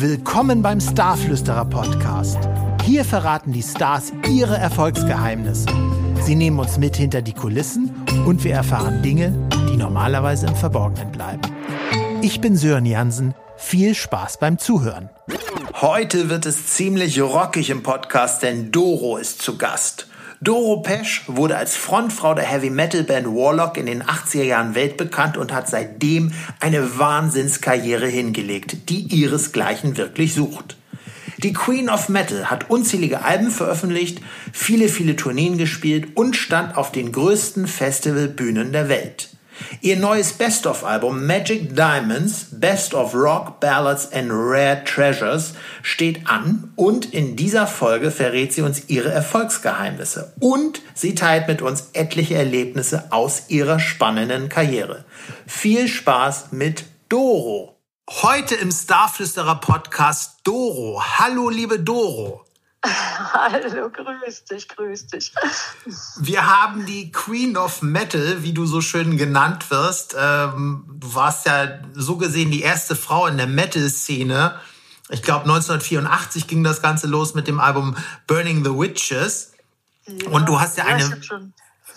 Willkommen beim Starflüsterer Podcast. Hier verraten die Stars ihre Erfolgsgeheimnisse. Sie nehmen uns mit hinter die Kulissen und wir erfahren Dinge, die normalerweise im Verborgenen bleiben. Ich bin Sören Jansen. Viel Spaß beim Zuhören. Heute wird es ziemlich rockig im Podcast, denn Doro ist zu Gast. Doro Pesch wurde als Frontfrau der Heavy Metal Band Warlock in den 80er Jahren weltbekannt und hat seitdem eine Wahnsinnskarriere hingelegt, die ihresgleichen wirklich sucht. Die Queen of Metal hat unzählige Alben veröffentlicht, viele, viele Tourneen gespielt und stand auf den größten Festivalbühnen der Welt. Ihr neues Best-of-Album Magic Diamonds, Best of Rock, Ballads and Rare Treasures steht an und in dieser Folge verrät sie uns ihre Erfolgsgeheimnisse und sie teilt mit uns etliche Erlebnisse aus ihrer spannenden Karriere. Viel Spaß mit Doro. Heute im Starflüsterer Podcast Doro. Hallo, liebe Doro. Hallo, grüß dich, grüß dich. Wir haben die Queen of Metal, wie du so schön genannt wirst. Ähm, du warst ja so gesehen die erste Frau in der Metal-Szene. Ich glaube, 1984 ging das Ganze los mit dem Album Burning the Witches. Ja, Und du hast ja, ja eine.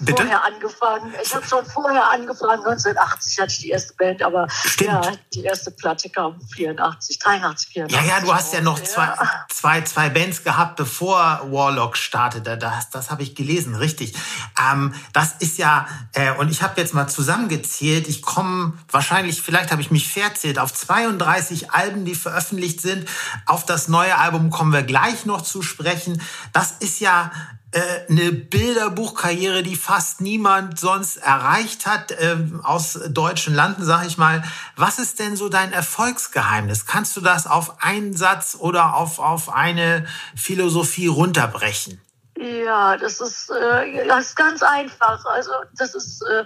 Bitte? vorher angefangen. Ich habe schon vorher angefangen. 1980 hatte ich die erste Band, aber Stimmt. ja, die erste Platte kam 84, 83, 84. Ja, ja, du hast ja noch ja. Zwei, zwei, zwei Bands gehabt, bevor Warlock startete. Das, das habe ich gelesen, richtig. Ähm, das ist ja, äh, und ich habe jetzt mal zusammengezählt, ich komme wahrscheinlich, vielleicht habe ich mich verzählt, auf 32 Alben, die veröffentlicht sind. Auf das neue Album kommen wir gleich noch zu sprechen. Das ist ja eine Bilderbuchkarriere, die fast niemand sonst erreicht hat äh, aus deutschen Landen, sag ich mal. Was ist denn so dein Erfolgsgeheimnis? Kannst du das auf einen Satz oder auf, auf eine Philosophie runterbrechen? Ja, das ist, äh, das ist ganz einfach. Also das ist äh,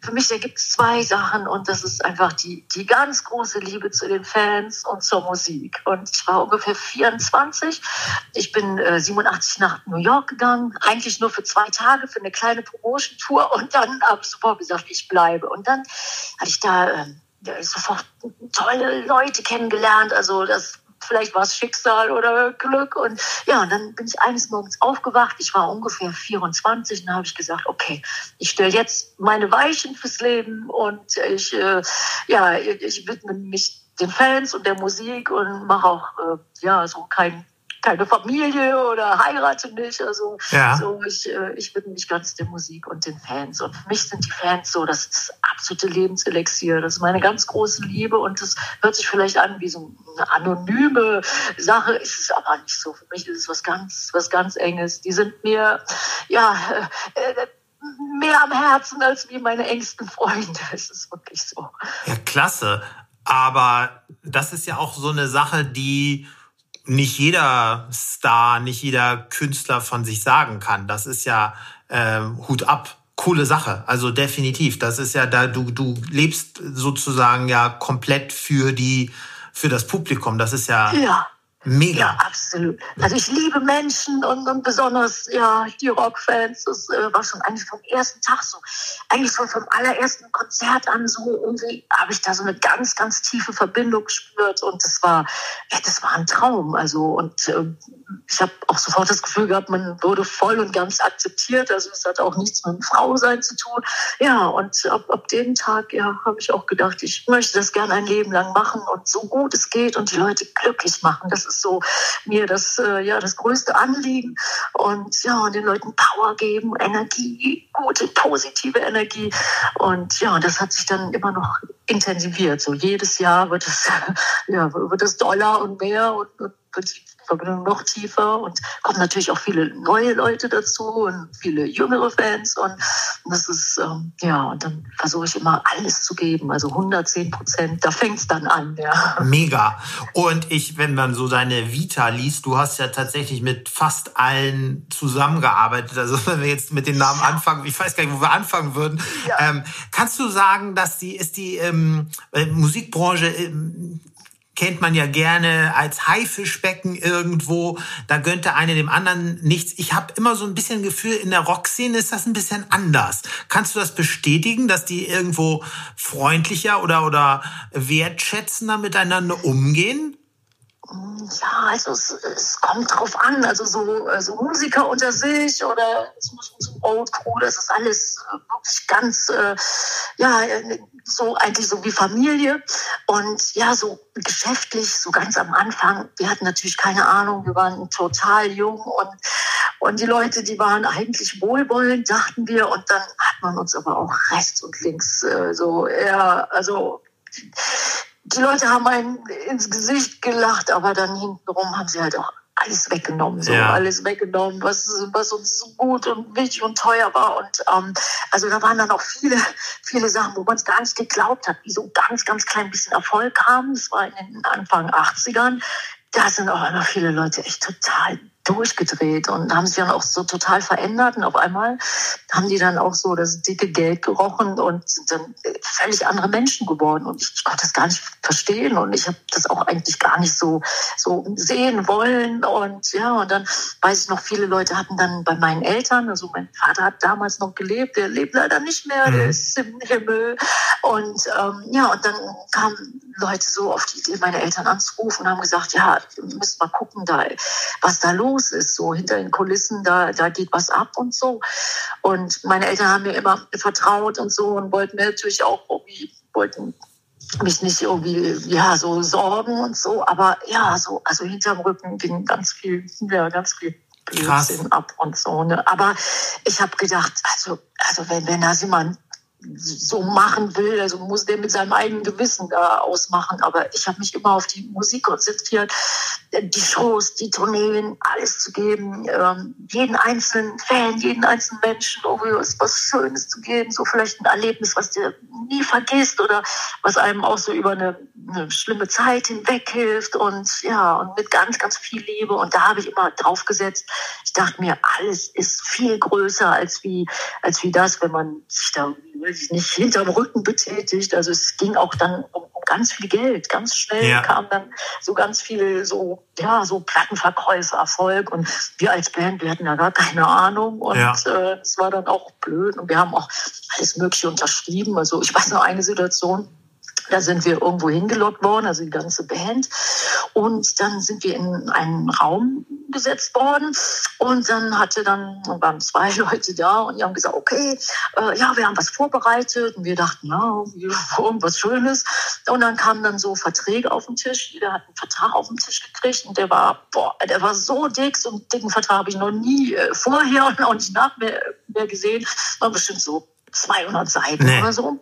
für mich, da gibt es zwei Sachen und das ist einfach die, die ganz große Liebe zu den Fans und zur Musik. Und ich war ungefähr 24. Ich bin äh, 87 nach New York gegangen, eigentlich nur für zwei Tage für eine kleine Promotion-Tour und dann habe ich sofort gesagt, ich bleibe. Und dann hatte ich da äh, sofort tolle Leute kennengelernt. Also das vielleicht war es Schicksal oder Glück. Und ja, und dann bin ich eines Morgens aufgewacht. Ich war ungefähr 24 und habe ich gesagt, okay, ich stelle jetzt meine Weichen fürs Leben und ich, äh, ja, ich widme mich den Fans und der Musik und mache auch äh, ja so kein keine Familie oder heirate nicht. Also ja. so, ich, äh, ich widme mich ganz der Musik und den Fans. Und für mich sind die Fans so, das ist das absolute Lebenselixier. Das ist meine ganz große Liebe und das hört sich vielleicht an wie so eine anonyme Sache, ist es aber nicht so. Für mich ist es was ganz, was ganz Enges. Die sind mir, ja, äh, äh mehr am Herzen als wie meine engsten Freunde. Es ist wirklich so. Ja, klasse. Aber das ist ja auch so eine Sache, die nicht jeder Star, nicht jeder Künstler von sich sagen kann. Das ist ja äh, Hut ab. Coole Sache, also definitiv. Das ist ja da, du, du lebst sozusagen ja komplett für die, für das Publikum. Das ist ja, ja. Mega. Absolut. Also ich liebe Menschen und, und besonders ja die Rockfans. Das äh, war schon eigentlich vom ersten Tag so. Eigentlich schon vom allerersten Konzert an so irgendwie habe ich da so eine ganz, ganz tiefe Verbindung gespürt und das war, ja, das war ein Traum. Also und äh, ich habe auch sofort das Gefühl gehabt, man wurde voll und ganz akzeptiert. Also es hat auch nichts mit Frau sein zu tun. Ja, und ab, ab dem Tag ja, habe ich auch gedacht, ich möchte das gerne ein Leben lang machen und so gut es geht und die Leute glücklich machen. Das ist so mir das, äh, ja, das größte Anliegen. Und ja, und den Leuten Power geben, Energie, gute, positive Energie. Und ja, das hat sich dann immer noch intensiviert. So jedes Jahr wird es, ja, wird es doller und mehr und, und Verbindung noch tiefer und kommen natürlich auch viele neue Leute dazu und viele jüngere Fans und das ist, ähm, ja, und dann versuche ich immer alles zu geben, also 110 Prozent, da fängt es dann an, ja. Mega. Und ich, wenn man so deine Vita liest, du hast ja tatsächlich mit fast allen zusammengearbeitet, also wenn wir jetzt mit den Namen ja. anfangen, ich weiß gar nicht, wo wir anfangen würden, ja. ähm, kannst du sagen, dass die, ist die ähm, äh, Musikbranche ähm, kennt man ja gerne als Haifischbecken irgendwo. Da gönnt der eine dem anderen nichts. Ich habe immer so ein bisschen Gefühl, in der Rockszene ist das ein bisschen anders. Kannst du das bestätigen, dass die irgendwo freundlicher oder, oder wertschätzender miteinander umgehen? Ja, also es, es kommt drauf an. Also so also Musiker unter sich oder es muss so Old Crew, das ist alles äh, wirklich ganz, äh, ja, so eigentlich so wie Familie. Und ja, so geschäftlich, so ganz am Anfang, wir hatten natürlich keine Ahnung, wir waren total jung und, und die Leute, die waren eigentlich wohlwollend, dachten wir. Und dann hat man uns aber auch rechts und links äh, so, ja, also die Leute haben einen ins Gesicht gelacht, aber dann hintenrum haben sie halt auch alles weggenommen, so ja. alles weggenommen, was, was uns so gut und wichtig und teuer war. Und ähm, also da waren dann auch viele, viele Sachen, wo man es gar nicht geglaubt hat, wie so ganz, ganz klein bisschen Erfolg haben. Das war in den Anfang 80ern. Da sind auch immer viele Leute echt total durchgedreht und haben sich dann auch so total verändert. Und auf einmal haben die dann auch so das dicke Geld gerochen und sind dann völlig andere Menschen geworden. Und ich konnte das gar nicht verstehen. Und ich habe das auch eigentlich gar nicht so so sehen wollen. Und ja und dann weiß ich noch viele Leute hatten dann bei meinen Eltern also mein Vater hat damals noch gelebt der lebt leider nicht mehr der mhm. ist im Himmel. Und ähm, ja und dann kamen Leute so auf die Idee meine Eltern anzurufen und haben gesagt ja wir müssen mal gucken da was da los los ist, so hinter den Kulissen, da, da geht was ab und so. Und meine Eltern haben mir immer vertraut und so und wollten mir natürlich auch irgendwie, wollten mich nicht irgendwie, ja, so sorgen und so, aber ja, so, also hinterm Rücken ging ganz viel, ja, ganz viel Blödsinn ab und so. Ne? Aber ich habe gedacht, also, also wenn, wenn das jemand so machen will. Also muss der mit seinem eigenen Gewissen da ausmachen. Aber ich habe mich immer auf die Musik konzentriert, die Shows, die Tourneen, alles zu geben, ähm, jeden einzelnen Fan, jeden einzelnen Menschen irgendwie was, Schönes zu geben, so vielleicht ein Erlebnis, was dir nie vergisst oder was einem auch so über eine, eine schlimme Zeit hinweg hilft und ja, und mit ganz, ganz viel Liebe. Und da habe ich immer drauf gesetzt. Ich dachte mir, alles ist viel größer als wie, als wie das, wenn man sich da nicht, hinterm Rücken betätigt. Also es ging auch dann um, um ganz viel Geld. Ganz schnell ja. kam dann so ganz viel so, ja, so Plattenverkäufe, Erfolg. Und wir als Band, wir hatten ja gar keine Ahnung. Und ja. äh, es war dann auch blöd. Und wir haben auch alles Mögliche unterschrieben. Also ich weiß noch eine Situation, da sind wir irgendwo hingelockt worden, also die ganze Band. Und dann sind wir in einen Raum gesetzt worden. Und dann hatte dann, waren zwei Leute da und die haben gesagt, okay, äh, ja, wir haben was vorbereitet. Und wir dachten, ja, irgendwas Schönes. Und dann kamen dann so Verträge auf den Tisch. Jeder hat einen Vertrag auf den Tisch gekriegt. Und der war, boah, der war so dick. So einen dicken Vertrag habe ich noch nie äh, vorher und auch nicht nach mehr, mehr gesehen. War bestimmt so 200 Seiten nee. oder so.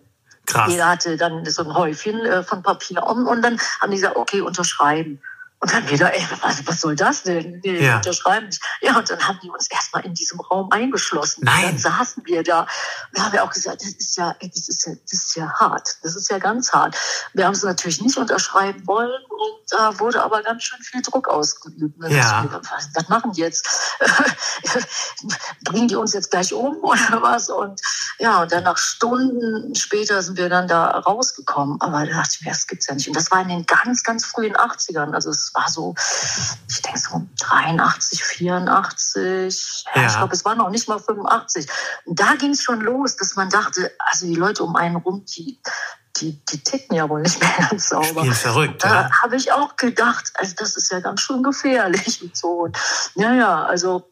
Krass. Jeder hatte dann so ein Häufchen äh, von Papier um und dann haben die gesagt, okay, unterschreiben. Und dann wieder, ey, was, was soll das denn? Nee, ja. unterschreiben nicht. Ja, und dann haben die uns erstmal in diesem Raum eingeschlossen. Nein. Und dann saßen wir da. Da haben wir auch gesagt, das ist ja, das ist ja, das ist ja hart. Das ist ja ganz hart. Wir haben es natürlich nicht unterschreiben wollen und da wurde aber ganz schön viel Druck ausgeübt. Ja. Was, was machen die jetzt? Bringen die uns jetzt gleich um oder was? Und ja, und dann nach Stunden später sind wir dann da rausgekommen. Aber da dachte ich mir, das gibt's ja nicht. Und das war in den ganz, ganz frühen 80ern. Also es war so, ich denke so 83, 84. Ja. Ich glaube, es war noch nicht mal 85. Und da ging es schon los, dass man dachte, also die Leute um einen rum, die, die, die ticken ja wohl nicht mehr ganz sauber. Spiel verrückt, da ja. habe ich auch gedacht, also das ist ja ganz schön gefährlich und so. Ja, ja, also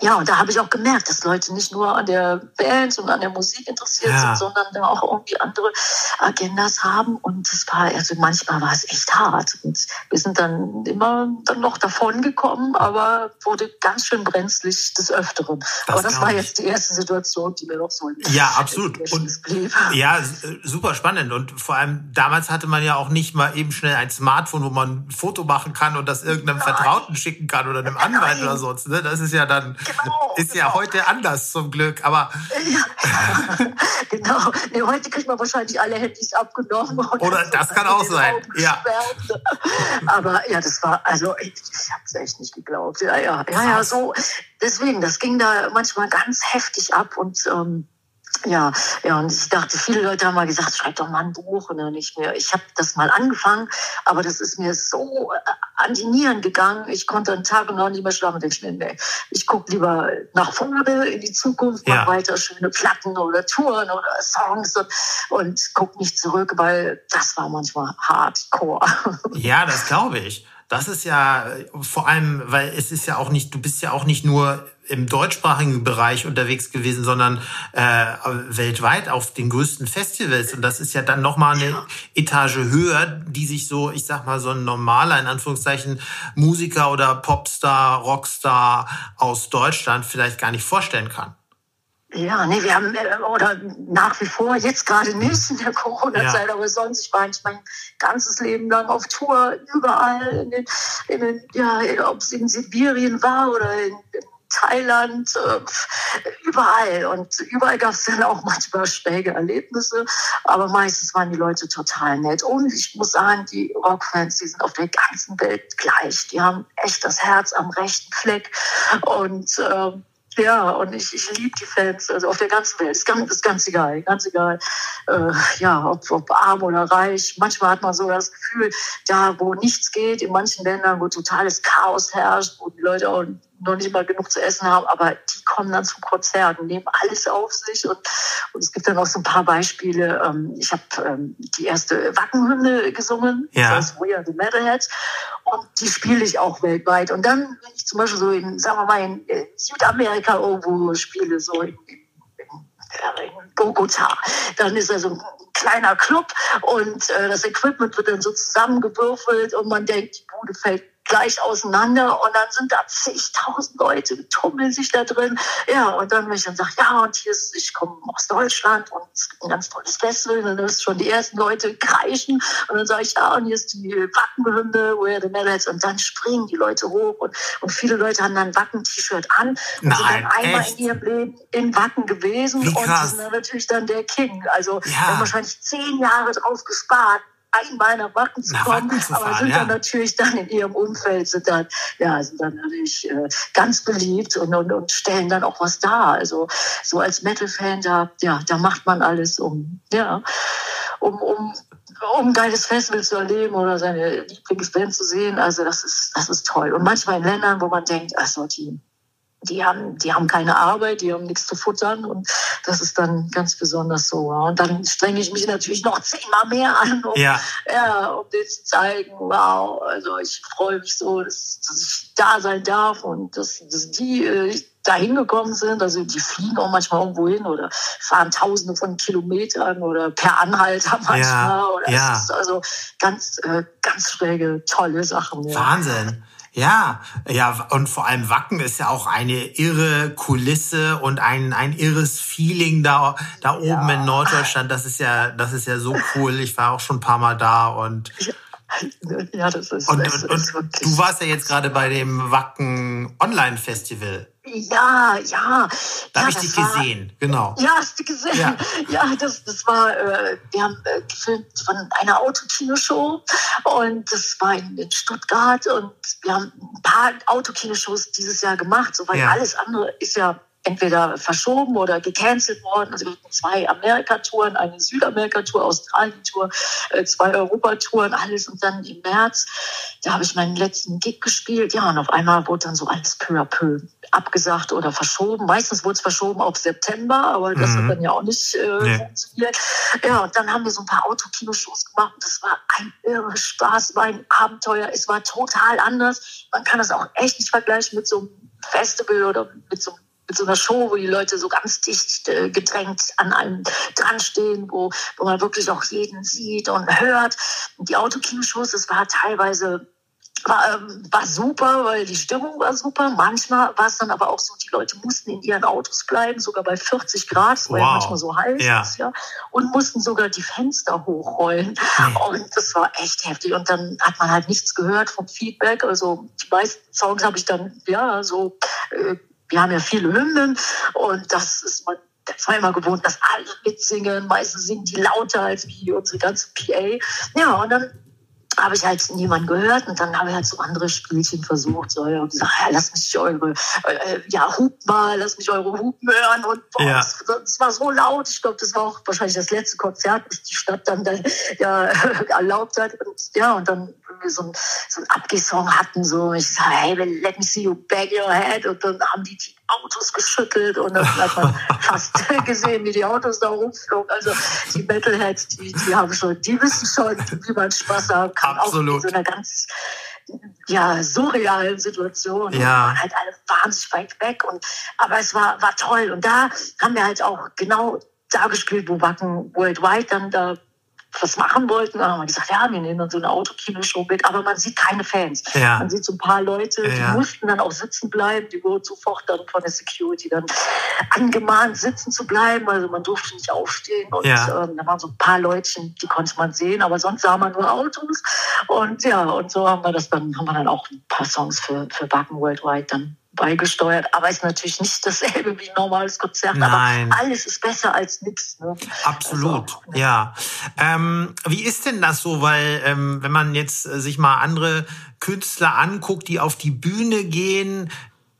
ja, und da habe ich auch gemerkt, dass Leute nicht nur an der Band und an der Musik interessiert ja. sind, sondern da auch irgendwie andere Agendas haben. Und das war, also manchmal war es echt hart. Und wir sind dann immer dann noch davon gekommen, aber wurde ganz schön brenzlig des Öfteren. Das aber das war jetzt die erste Situation, die mir noch so Ja, absolut. Und, blieb. Ja, super spannend. Und vor allem damals hatte man ja auch nicht mal eben schnell ein Smartphone, wo man ein Foto machen kann und das irgendeinem Nein. Vertrauten schicken kann oder einem Anwalt Nein. oder sonst. Ne? Das ist ja dann dann. Genau, ist genau. ja heute anders zum Glück, aber. Ja, genau. Nee, heute kriegt man wahrscheinlich alle Handys abgenommen. Oder so das kann auch sein. Ja. Aber ja, das war, also ich, ich habe es echt nicht geglaubt. Ja, ja, ja, ja, so. Deswegen, das ging da manchmal ganz heftig ab und ähm, ja, ja, und ich dachte, viele Leute haben mal gesagt, schreib doch mal ein Buch und dann nicht mehr. Ich habe das mal angefangen, aber das ist mir so äh, an die Nieren gegangen. Ich konnte einen Tag und noch nicht mehr schlafen. Ich mir, nee, ich gucke lieber nach vorne in die Zukunft, ja. weiter schöne Platten oder Touren oder Songs und, und guck nicht zurück, weil das war manchmal hardcore. Ja, das glaube ich. Das ist ja äh, vor allem, weil es ist ja auch nicht, du bist ja auch nicht nur im deutschsprachigen Bereich unterwegs gewesen, sondern äh, weltweit auf den größten Festivals. Und das ist ja dann nochmal eine ja. Etage höher, die sich so, ich sag mal, so ein normaler, in Anführungszeichen, Musiker oder Popstar, Rockstar aus Deutschland vielleicht gar nicht vorstellen kann. Ja, nee, wir haben, äh, oder nach wie vor, jetzt gerade nicht in der Corona-Zeit, ja. aber sonst, ich war eigentlich mein ganzes Leben lang auf Tour, überall, in den, in den ja, ob es in Sibirien war oder in, in Thailand, äh, überall. Und überall gab es dann auch manchmal schräge Erlebnisse, aber meistens waren die Leute total nett. Und ich muss sagen, die Rockfans, die sind auf der ganzen Welt gleich. Die haben echt das Herz am rechten Fleck. Und äh, ja, und ich, ich liebe die Fans, also auf der ganzen Welt. Ist ganz, ist ganz egal, ganz egal, äh, ja, ob, ob arm oder reich. Manchmal hat man so das Gefühl, da wo nichts geht, in manchen Ländern, wo totales Chaos herrscht, wo die Leute auch noch nicht mal genug zu essen haben, aber die kommen dann zum Konzert und nehmen alles auf sich. Und, und es gibt dann auch so ein paar Beispiele. Ähm, ich habe ähm, die erste Wackenhymne gesungen, ja. das We Are the Metalheads, und die spiele ich auch weltweit. Und dann, wenn ich zum Beispiel so in, sagen wir mal, in äh, Südamerika irgendwo spiele, so in, in, in Bogota, dann ist da so ein kleiner Club und äh, das Equipment wird dann so zusammengewürfelt und man denkt, die Bude fällt gleich auseinander und dann sind da zigtausend Leute, tummeln sich da drin. Ja, und dann, wenn ich dann sage, ja, und hier ist, ich komme aus Deutschland und es gibt ein ganz tolles Festival, und dann ist schon die ersten Leute kreischen und dann sage ich, ja, und hier ist die Wackenhymne, Where the Metalheads und dann springen die Leute hoch und, und viele Leute haben dann Wacken-T-Shirt an und Nein, sind dann einmal echt? in ihrem Leben in Wacken gewesen und sind dann natürlich dann der King. Also ja. haben wahrscheinlich zehn Jahre drauf gespart, einmal nach Wacken zu kommen, Wacken zu fahren, aber sind ja. dann natürlich dann in ihrem Umfeld, sind dann, ja, sind dann natürlich äh, ganz beliebt und, und, und stellen dann auch was dar. Also so als Metal-Fan, da, ja, da macht man alles, um, ja, um, um um ein geiles Festival zu erleben oder seine Lieblingsband zu sehen. Also das ist, das ist toll. Und manchmal in Ländern, wo man denkt, ach so, die, die haben, die haben keine Arbeit, die haben nichts zu futtern und das ist dann ganz besonders so. Und dann strenge ich mich natürlich noch zehnmal mehr an, um, ja. ja um denen zu zeigen, wow, also ich freue mich so, dass, dass ich da sein darf und dass, dass die äh, da hingekommen sind. Also die fliegen auch manchmal irgendwo hin oder fahren tausende von Kilometern oder per Anhalter manchmal. Ja, oder ja. ist also ganz, äh, ganz schräge, tolle Sachen. Ja. Wahnsinn. Ja, ja, und vor allem Wacken ist ja auch eine irre Kulisse und ein, ein irres Feeling da, da oben ja. in Norddeutschland. Das ist ja, das ist ja so cool. Ich war auch schon ein paar Mal da und. Ja, das ist. Und, und, und du warst ja jetzt gerade bei dem Wacken Online Festival. Ja, ja. Da ja, habe ich dich war, gesehen, genau. Ja, hast du gesehen? Ja, ja das, das war, äh, wir haben äh, gefilmt von einer Autokinoshow und das war in, in, Stuttgart und wir haben ein paar Autokinoshows dieses Jahr gemacht, so, weil ja. alles andere ist ja entweder verschoben oder gecancelt worden. Also wir hatten zwei Amerika-Touren, eine Südamerika-Tour, Australien-Tour, äh, zwei Europa-Touren, alles. Und dann im März, da habe ich meinen letzten Gig gespielt. Ja, und auf einmal wurde dann so alles peu à peu abgesagt oder verschoben. Meistens wurde es verschoben auf September, aber das mhm. hat dann ja auch nicht äh, nee. funktioniert. Ja, und dann haben wir so ein paar Autokinoshows gemacht und das war ein irre Spaß, war ein Abenteuer. Es war total anders. Man kann das auch echt nicht vergleichen mit so einem Festival oder mit so einem mit so einer Show, wo die Leute so ganz dicht äh, gedrängt an einem dran stehen, wo, wo man wirklich auch jeden sieht und hört. Und die Autokinoshows, das war teilweise war, ähm, war super, weil die Stimmung war super. Manchmal war es dann aber auch so, die Leute mussten in ihren Autos bleiben, sogar bei 40 Grad, es war wow. ja manchmal so heiß, ja. ja. und mussten sogar die Fenster hochrollen. Mhm. Und das war echt heftig. Und dann hat man halt nichts gehört vom Feedback. Also die meisten Songs habe ich dann, ja, so äh, wir haben ja viele Hymnen und das ist man immer gewohnt, dass alle mitsingen. Meistens singen die lauter als wie unsere ganze PA. Ja, und dann habe ich halt niemand gehört und dann habe ich halt so andere Spielchen versucht. So, ja, und gesagt, ja, lass mich eure, äh, ja, Hup mal, lass mich eure Hupen hören. Und boah, ja. das, das, war so laut. Ich glaube, das war auch wahrscheinlich das letzte Konzert, das die Stadt dann da, ja, erlaubt hat. Und ja, und dann wir so ein, so ein Abgesong hatten, so ich sage, hey, let me see you bang your head. Und dann haben die die Autos geschüttelt und dann hat man fast gesehen, wie die Autos da rumflogen. Also die Metalheads, die, die haben schon, die wissen schon, wie man Spaß haben kann. Absolut. Auch in so einer ganz ja, surrealen Situation. Ja. Wir waren halt alle wahnsinnig weit weg. Und, aber es war, war toll. Und da haben wir halt auch genau da gespielt, wo Wacken Worldwide dann da was machen wollten. Dann haben wir gesagt, ja, wir nehmen dann so eine Autokinoshow mit, aber man sieht keine Fans. Ja. Man sieht so ein paar Leute, die ja. mussten dann auch sitzen bleiben, die wurden sofort dann von der Security dann angemahnt, sitzen zu bleiben. Also man durfte nicht aufstehen. Und ja. ähm, da waren so ein paar Leutchen, die konnte man sehen, aber sonst sah man nur Autos. Und ja, und so haben wir das dann, haben wir dann auch ein paar Songs für, für Backen Worldwide dann beigesteuert, aber ist natürlich nicht dasselbe wie ein normales Konzert. Nein. Aber alles ist besser als nichts. Ne? Absolut, also, ne? ja. Ähm, wie ist denn das so? Weil ähm, wenn man jetzt äh, sich mal andere Künstler anguckt, die auf die Bühne gehen,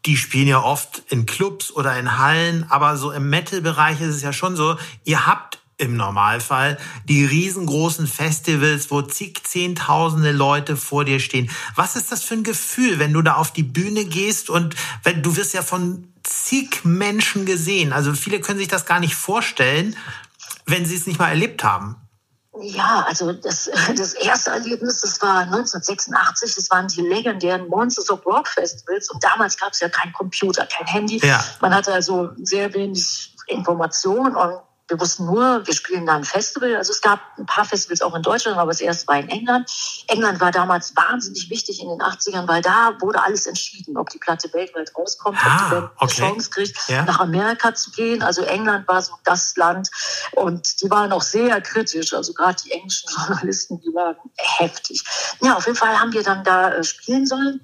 die spielen ja oft in Clubs oder in Hallen, aber so im Metal-Bereich ist es ja schon so, ihr habt im Normalfall die riesengroßen Festivals, wo zig Zehntausende Leute vor dir stehen. Was ist das für ein Gefühl, wenn du da auf die Bühne gehst und wenn du wirst ja von zig Menschen gesehen. Also viele können sich das gar nicht vorstellen, wenn sie es nicht mal erlebt haben. Ja, also das, das erste Erlebnis, das war 1986, das waren die legendären Monsters of Rock Festivals und damals gab es ja kein Computer, kein Handy. Ja. Man hatte also sehr wenig Information und wir wussten nur, wir spielen da ein Festival. Also es gab ein paar Festivals auch in Deutschland, aber das erste war in England. England war damals wahnsinnig wichtig in den 80ern, weil da wurde alles entschieden, ob die Platte weltweit rauskommt, ah, ob die Band okay. eine Chance kriegt, ja. nach Amerika zu gehen. Also England war so das Land und die waren auch sehr kritisch. Also gerade die englischen Journalisten, die waren heftig. Ja, auf jeden Fall haben wir dann da äh, spielen sollen.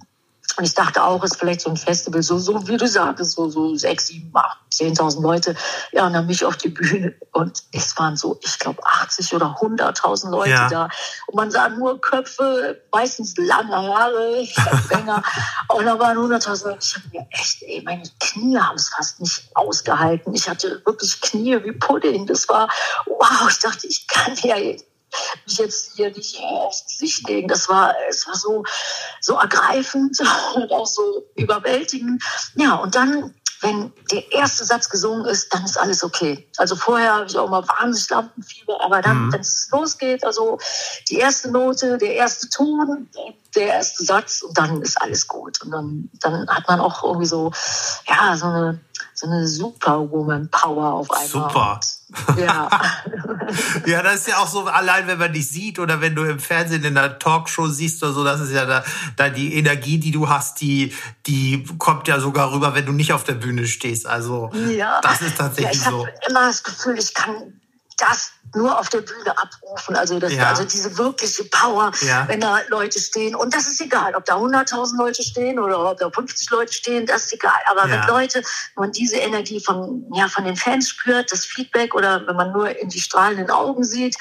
Und ich dachte auch, es ist vielleicht so ein Festival, so, so wie du sagst, so, so sechs, sieben, acht, zehntausend Leute. Ja, und dann mich auf die Bühne. Und es waren so, ich glaube, 80 oder 100.000 Leute ja. da. Und man sah nur Köpfe, meistens lange Haare, länger. und da waren 100.000 Leute. Ich habe mir echt, ey, meine Knie haben es fast nicht ausgehalten. Ich hatte wirklich Knie wie Pudding. Das war, wow, ich dachte, ich kann ja mich jetzt hier nicht aufs Gesicht legen. Das war, es war so, so ergreifend und auch so überwältigend. Ja, und dann wenn der erste Satz gesungen ist, dann ist alles okay. Also vorher habe ich auch mal wahnsinnig Lampenfieber, aber dann, mhm. wenn es losgeht, also die erste Note, der erste Ton, der erste Satz und dann ist alles gut. Und dann, dann hat man auch irgendwie so, ja, so eine, so eine Superwoman-Power auf einmal. Super. Ja. ja, das ist ja auch so, allein wenn man dich sieht oder wenn du im Fernsehen in einer Talkshow siehst oder so, das ist ja da, da die Energie, die du hast, die, die kommt ja sogar rüber, wenn du nicht auf der Bühne stehst. Also, ja. das ist tatsächlich ja, ich so. Ich habe immer das Gefühl, ich kann das nur auf der Bühne abrufen. Also, das, ja. also diese wirkliche Power, ja. wenn da Leute stehen. Und das ist egal, ob da 100.000 Leute stehen oder ob da 50 Leute stehen, das ist egal. Aber ja. wenn Leute, wenn man diese Energie von, ja, von den Fans spürt, das Feedback oder wenn man nur in die strahlenden Augen sieht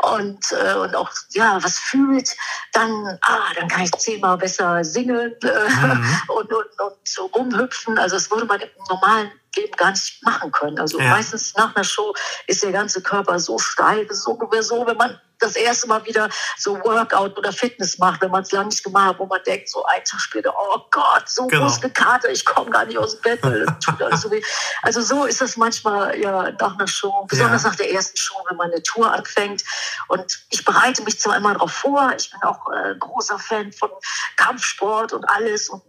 und, äh, und auch ja, was fühlt, dann, ah, dann kann ich zehnmal besser singen äh, mhm. und, und, und so rumhüpfen. Also das würde man im normalen Leben gar nicht machen können. Also ja. meistens nach einer Show ist der ganze Körper so steif, so, so, wenn man das erste Mal wieder so Workout oder Fitness macht, wenn man es lange nicht gemacht hat, wo man denkt, so ein Tag später, oh Gott, so genau. Muskelkater, ich komme gar nicht aus dem Bett, weil das tut alles so weh. Also so ist das manchmal ja nach einer Show, besonders ja. nach der ersten Show, wenn man eine Tour anfängt. Und ich bereite mich zwar immer darauf vor, ich bin auch äh, großer Fan von Kampfsport und alles und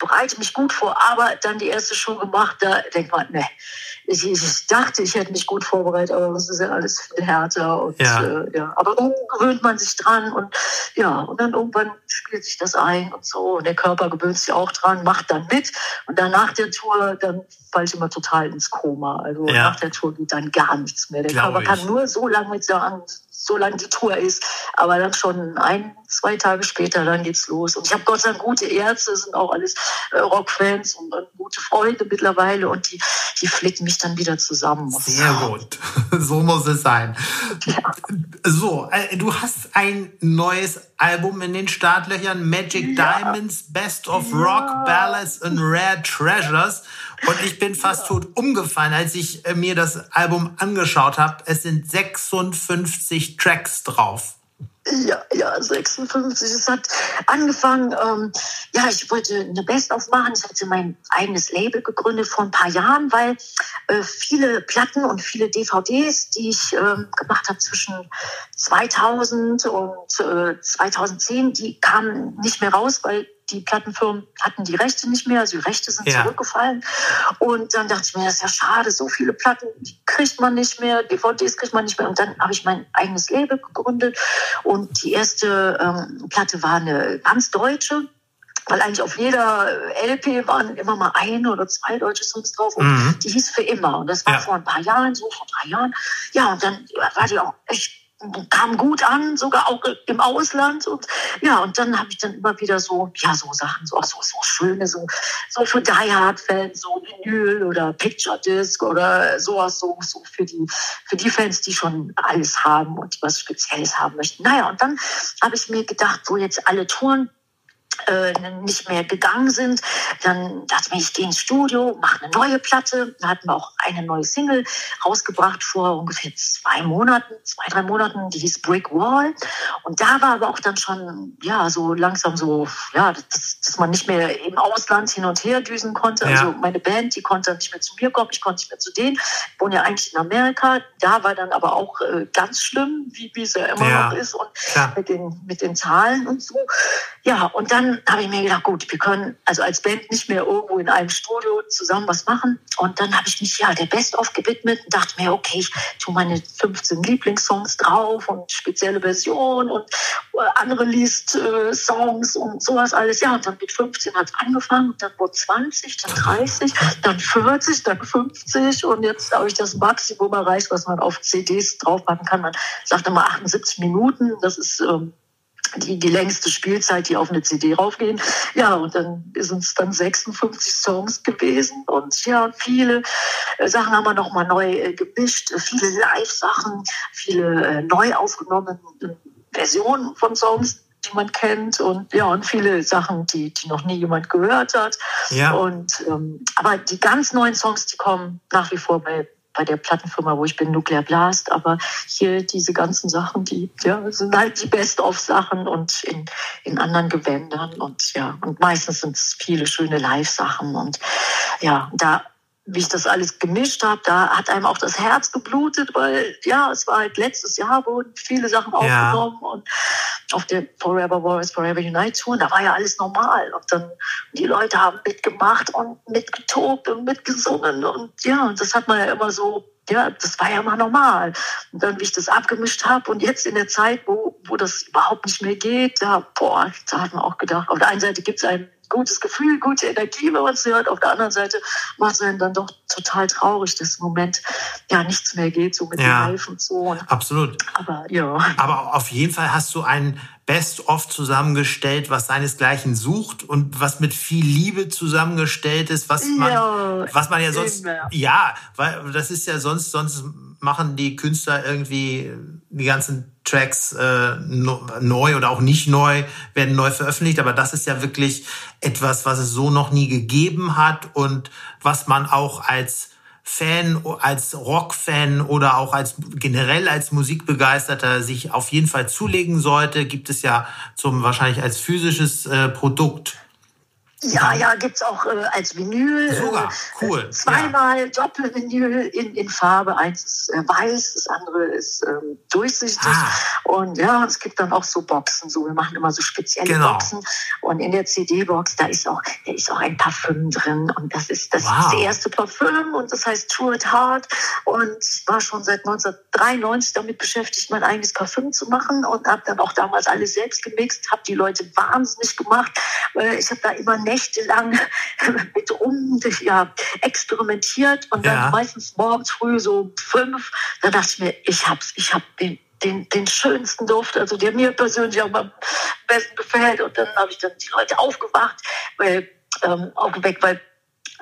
bereite mich gut vor, aber dann die erste Show gemacht, da denkt man, ne, ich, ich, dachte, ich hätte mich gut vorbereitet, aber das ist ja alles viel härter. Und, ja. Äh, ja. Aber dann gewöhnt man sich dran und ja, und dann irgendwann spielt sich das ein und so. Und der Körper gewöhnt sich auch dran, macht dann mit. Und dann nach der Tour, dann falle ich immer total ins Koma. Also ja. nach der Tour geht dann gar nichts mehr. Der Glaube Körper kann nur so lange mit sagen, solange die Tour ist. Aber dann schon ein, zwei Tage später, dann geht's los. Und ich habe Gott sei Dank gute Ärzte, sind auch alles äh, Rockfans und, und, gute Freunde mittlerweile und die, die flicken mich dann wieder zusammen. Sehr gut. So muss es sein. Ja. So, äh, du hast ein neues Album in den Startlöchern, Magic ja. Diamonds, Best of ja. Rock, Ballads and Rare Treasures. Und ich bin fast tot umgefallen, als ich äh, mir das Album angeschaut habe. Es sind 56 Tracks drauf. Ja, ja, 56. Es hat angefangen, ähm, ja, ich wollte eine Best-of machen. Ich hatte mein eigenes Label gegründet vor ein paar Jahren, weil äh, viele Platten und viele DVDs, die ich ähm, gemacht habe zwischen 2000 und äh, 2010, die kamen nicht mehr raus, weil die Plattenfirmen hatten die Rechte nicht mehr, also die Rechte sind ja. zurückgefallen. Und dann dachte ich mir, das ist ja schade, so viele Platten die kriegt man nicht mehr, DVDs kriegt man nicht mehr. Und dann habe ich mein eigenes Label gegründet. Und die erste ähm, Platte war eine ganz deutsche weil eigentlich auf jeder LP waren immer mal ein oder zwei deutsche Songs drauf und mhm. die hieß für immer. Und das war ja. vor ein paar Jahren, so vor drei Jahren. Ja, und dann war die auch echt kam gut an, sogar auch im Ausland und ja und dann habe ich dann immer wieder so ja so Sachen so so so schöne so so für Die Hard Fans so Vinyl oder Picture Disc oder sowas so so für die für die Fans die schon alles haben und was Spezielles haben möchten. Naja und dann habe ich mir gedacht wo jetzt alle Touren äh, nicht mehr gegangen sind. Dann dachte ich ich gehe ins Studio, mache eine neue Platte. Da hatten wir auch eine neue Single rausgebracht vor ungefähr zwei Monaten, zwei, drei Monaten, die hieß Brick Wall. Und da war aber auch dann schon, ja, so langsam so, ja, dass, dass man nicht mehr im Ausland hin und her düsen konnte. Ja. Also meine Band, die konnte nicht mehr zu mir kommen, ich konnte nicht mehr zu denen. Ich wohne ja eigentlich in Amerika. Da war dann aber auch äh, ganz schlimm, wie, es ja immer ja. noch ist und mit den, mit den Zahlen und so. Ja, und dann habe ich mir gedacht, gut, wir können also als Band nicht mehr irgendwo in einem Studio zusammen was machen. Und dann habe ich mich ja der Best-of gewidmet und dachte mir, okay, ich tue meine 15 Lieblingssongs drauf und spezielle Versionen und äh, andere Liest-Songs und sowas alles. Ja, und dann mit 15 hat es angefangen, dann wurde 20, dann 30, dann 40, dann 50 und jetzt habe ich das Maximum erreicht, was man auf CDs draufpacken kann. Man sagt immer 78 Minuten, das ist ähm, die, die längste Spielzeit, die auf eine CD raufgehen. Ja, und dann sind es dann 56 Songs gewesen und ja, viele äh, Sachen haben wir nochmal neu äh, gemischt, viele Live-Sachen, viele äh, neu aufgenommene Versionen von Songs, die man kennt und ja und viele Sachen, die die noch nie jemand gehört hat. Ja. Und ähm, aber die ganz neuen Songs, die kommen nach wie vor bei bei der Plattenfirma, wo ich bin, Nuclear Blast. Aber hier diese ganzen Sachen, die ja, sind halt die Best-of-Sachen und in, in anderen Gewändern. Und ja, und meistens sind es viele schöne Live-Sachen. Und ja, da wie ich das alles gemischt habe, da hat einem auch das Herz geblutet, weil ja, es war halt letztes Jahr wurden viele Sachen aufgenommen ja. und auf der Forever Warriors Forever Unite Tour, da war ja alles normal und dann die Leute haben mitgemacht und mitgetobt und mitgesungen und ja, und das hat man ja immer so ja, das war ja mal normal. Und dann, wie ich das abgemischt habe und jetzt in der Zeit, wo, wo das überhaupt nicht mehr geht, da, boah, da hat man auch gedacht, auf der einen Seite gibt es einem gutes Gefühl, gute Energie, wenn man es hört. Auf der anderen Seite macht es einen dann doch total traurig, dass im Moment ja nichts mehr geht, so mit ja, Live und so. Und, absolut. Aber ja. Aber auf jeden Fall hast du ein Best-of zusammengestellt, was seinesgleichen sucht und was mit viel Liebe zusammengestellt ist, was man, ja, was man ja sonst, immer. ja, weil das ist ja sonst, sonst machen die Künstler irgendwie die ganzen Tracks äh, neu oder auch nicht neu, werden neu veröffentlicht. Aber das ist ja wirklich etwas, was es so noch nie gegeben hat und was man auch als Fan, als Rockfan oder auch als generell als Musikbegeisterter sich auf jeden Fall zulegen sollte, gibt es ja zum wahrscheinlich als physisches äh, Produkt ja, ja, gibt's auch äh, als Vinyl. Sogar, äh, cool. Zweimal ja. Doppelvinyl in, in Farbe. Eins ist äh, weiß, das andere ist ähm, durchsichtig. Ah. Und ja, es gibt dann auch so Boxen. So, wir machen immer so spezielle genau. Boxen. Und in der CD-Box, da ist auch, da ist auch ein Parfüm drin. Und das ist das, wow. ist das erste Parfüm und das heißt True It Hard. Und ich war schon seit 1993 damit beschäftigt, mein eigenes Parfüm zu machen und habe dann auch damals alles selbst gemixt, habe die Leute wahnsinnig gemacht. weil Ich habe da immer nächtelang mit rum ja, experimentiert und dann ja. meistens morgens früh so fünf. Da dachte ich mir, ich hab's, ich hab den den, den schönsten Duft, also der mir persönlich auch am besten gefällt. Und dann habe ich dann die Leute aufgewacht, weil, ähm, aufgeweckt, weil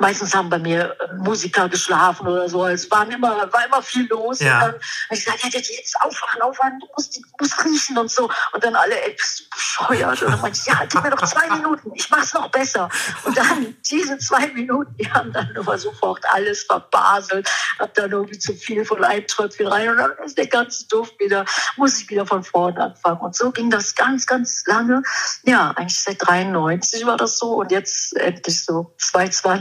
Meistens haben bei mir äh, Musiker geschlafen oder so. Es waren immer, war immer viel los. Ja. Und dann habe ich gesagt, ja, jetzt aufwachen, aufwachen, du musst, du musst riechen und so. Und dann alle, ey, bist du bescheuert? Und dann meinte ich, ja, gib mir noch zwei Minuten, ich mach's noch besser. Und dann diese zwei Minuten, die haben dann immer sofort alles verbaselt. Hab dann irgendwie zu viel von einem Tröpfchen rein und dann ist der ganze Duft wieder, muss ich wieder von vorne anfangen. Und so ging das ganz, ganz lange. Ja, eigentlich seit 93 war das so und jetzt endlich so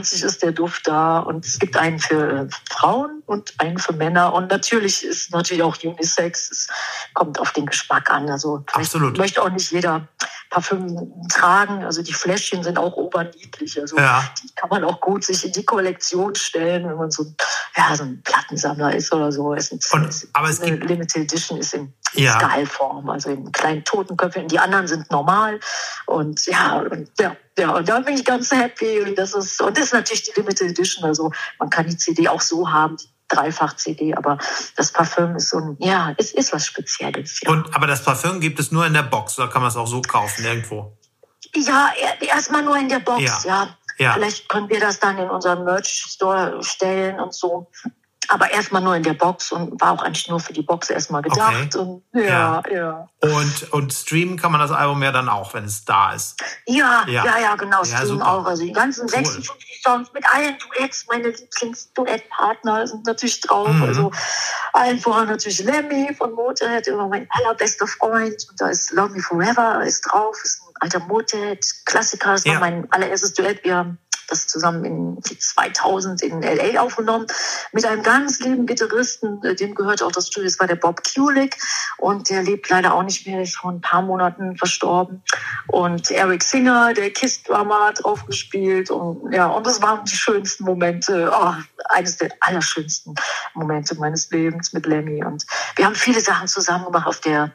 2020 ist der Duft da und es gibt einen für Frauen und einen für Männer und natürlich ist natürlich auch Unisex. Es kommt auf den Geschmack an. Also Absolut. möchte auch nicht jeder Parfüm tragen. Also die Fläschchen sind auch oberniedlich. Also ja. die kann man auch gut sich in die Kollektion stellen, wenn man so, ja, so ein Plattensammler ist oder so. Es ist, und, aber es gibt Limited Edition ist in ja. Stahlform, also in kleinen Totenköpfen. Die anderen sind normal und ja, und ja. Ja, und da bin ich ganz happy. Und das ist, und das ist natürlich die Limited Edition. Also man kann die CD auch so haben, Dreifach-CD, aber das Parfüm ist so ein, ja, es ist was Spezielles. Ja. Und, aber das Parfüm gibt es nur in der Box oder kann man es auch so kaufen, irgendwo? Ja, erstmal nur in der Box, ja. ja. ja. Vielleicht können wir das dann in unseren Merch-Store stellen und so aber erstmal nur in der Box und war auch eigentlich nur für die Box erstmal gedacht. Okay. Und, ja, ja, ja. Und, und streamen kann man das Album ja dann auch, wenn es da ist. Ja, ja, ja, ja genau, ja, streamen super. auch. Also die ganzen cool. 56 Songs mit allen Duets, meine Lieblings-Duettpartner sind natürlich drauf. Mhm. Also allen voran natürlich Lemmy von Motorhead, immer mein allerbester Freund. Und da ist Love Me Forever ist drauf, ist ein alter Motorhead-Klassiker, ist ja. mein allererstes Duett. Wir haben das zusammen in 2000 in LA aufgenommen. Mit einem ganz lieben Gitarristen, äh, dem gehört auch das Studio, das war der Bob Kulick. Und der lebt leider auch nicht mehr, ist vor ein paar Monaten verstorben. Und Eric Singer, der Kiss-Drummer, hat drauf gespielt und ja, und das waren die schönsten Momente, oh, eines der allerschönsten Momente meines Lebens mit Lemmy. Und wir haben viele Sachen zusammen gemacht auf der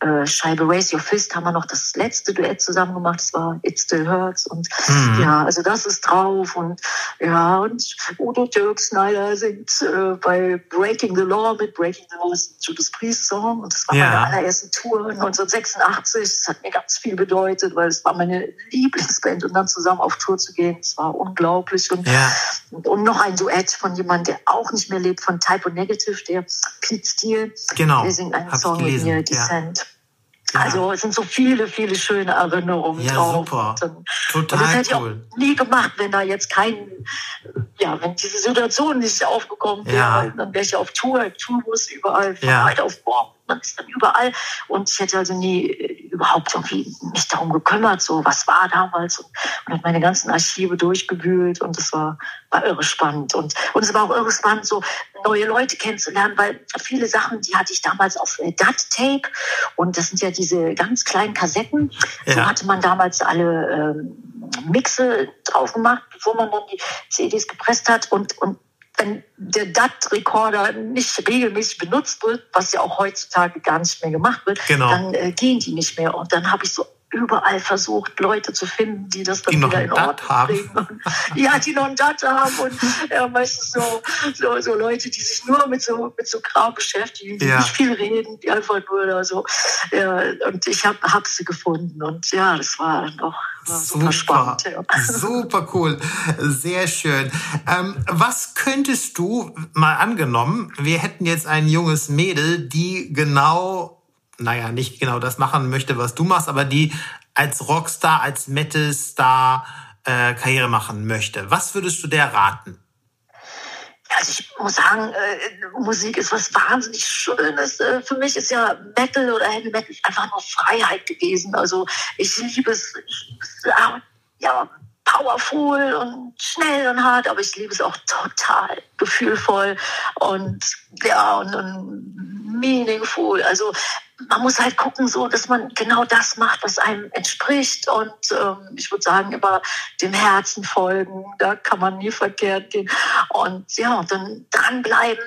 äh, Scheibe Raise Your Fist haben wir noch das letzte Duett zusammen gemacht. Das war It Still Hurts. Und mhm. ja, also das ist drauf. Und ja, und Udo Dirk Snyder singt äh, bei Breaking the Law mit Breaking the Law ist ein Judas Priest Song. Und das war ja. meine allererste Tour 1986. Das hat mir ganz viel bedeutet, weil es war meine Lieblingsband. Und dann zusammen auf Tour zu gehen, das war unglaublich. Und, ja. und, und noch ein Duett von jemandem, der auch nicht mehr lebt, von Typo Negative, der Pete Steele. Genau. Der singt einen Hab Song mit mir, Descent. Ja. Also es sind so viele, viele schöne Erinnerungen ja, drauf. Super. Und, Total und das hätte ich auch nie gemacht, wenn da jetzt kein, ja, wenn diese Situation nicht aufgekommen wäre, ja. dann wäre ich auf Tour, Tourbus überall, von ja. weit auf Born man ist dann überall. Und ich hätte also nie äh, überhaupt irgendwie mich darum gekümmert, so was war damals und, und habe meine ganzen Archive durchgewühlt und es war, war irre spannend. Und, und es war auch irre spannend, so neue Leute kennenzulernen, weil viele Sachen, die hatte ich damals auf äh, DAT-Tape und das sind ja diese ganz kleinen Kassetten. Ja. So hatte man damals alle ähm, Mixe drauf gemacht, bevor man dann die CDs gepresst hat und, und wenn der DAT-Rekorder nicht regelmäßig benutzt wird, was ja auch heutzutage gar nicht mehr gemacht wird, genau. dann äh, gehen die nicht mehr. Und dann habe ich so überall versucht, Leute zu finden, die das dann die wieder in Ordnung bringen. ja, die noch ein Dat haben und ja, meistens so, so, so Leute, die sich nur mit so, mit so Kram beschäftigen, die ja. nicht viel reden, die einfach nur da so. Ja, und ich habe hab sie gefunden und ja, das war dann doch super, super spannend. Ja. Super cool, sehr schön. Ähm, was könntest du, mal angenommen, wir hätten jetzt ein junges Mädel, die genau naja, nicht genau das machen möchte, was du machst, aber die als Rockstar, als Metal-Star äh, Karriere machen möchte. Was würdest du der raten? Also ich muss sagen, äh, Musik ist was wahnsinnig Schönes. Äh, für mich ist ja Metal oder Heavy Metal einfach nur Freiheit gewesen. Also ich liebe es, ich es ja, powerful und schnell und hart, aber ich liebe es auch total gefühlvoll und ja und, und meaningful. Also man muss halt gucken, so, dass man genau das macht, was einem entspricht. Und ähm, ich würde sagen, immer dem Herzen folgen. Da kann man nie verkehrt gehen. Und ja, und dann dranbleiben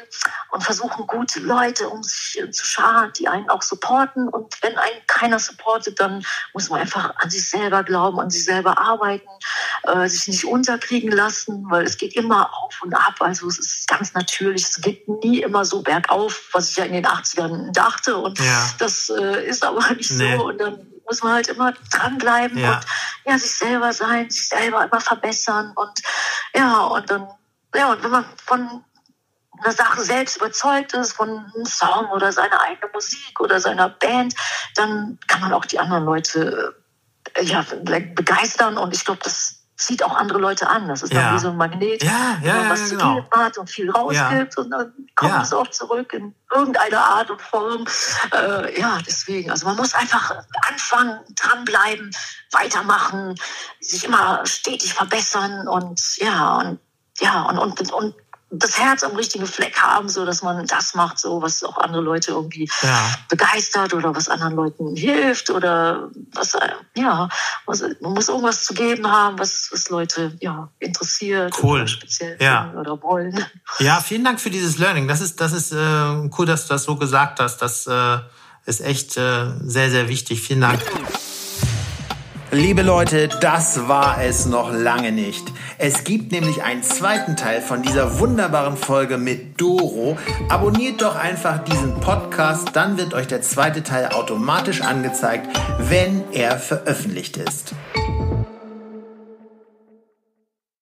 und versuchen, gute Leute um sich zu scharen, die einen auch supporten. Und wenn einen keiner supportet, dann muss man einfach an sich selber glauben, an sich selber arbeiten, äh, sich nicht unterkriegen lassen, weil es geht immer auf und ab. Also es ist ganz natürlich. Es geht nie immer so bergauf, was ich ja in den 80ern dachte. Und ja. Das äh, ist aber nicht nee. so. Und dann muss man halt immer dranbleiben ja. und ja, sich selber sein, sich selber immer verbessern. Und ja, und dann, ja, und wenn man von einer Sache selbst überzeugt ist, von einem Song oder seiner eigenen Musik oder seiner Band, dann kann man auch die anderen Leute äh, ja, begeistern. Und ich glaube, das zieht auch andere Leute an. Das ist ja. dann wie so ein Magnet, ja, ja, wenn man was genau. zu geben hat und viel rausgibt und dann kommt es auch zurück in irgendeiner Art und Form. Äh, ja, deswegen. Also man muss einfach anfangen, dranbleiben, weitermachen, sich immer stetig verbessern und ja, und ja, und, und, und das Herz am richtigen Fleck haben, so dass man das macht, so was auch andere Leute irgendwie ja. begeistert oder was anderen Leuten hilft oder was ja, was, man muss irgendwas zu geben haben, was, was Leute ja interessiert cool. oder speziell ja. oder wollen. Ja, vielen Dank für dieses Learning. Das ist das ist äh, cool, dass du das so gesagt hast. Das äh, ist echt äh, sehr sehr wichtig. Vielen Dank. Liebe Leute, das war es noch lange nicht. Es gibt nämlich einen zweiten Teil von dieser wunderbaren Folge mit Doro. Abonniert doch einfach diesen Podcast, dann wird euch der zweite Teil automatisch angezeigt, wenn er veröffentlicht ist.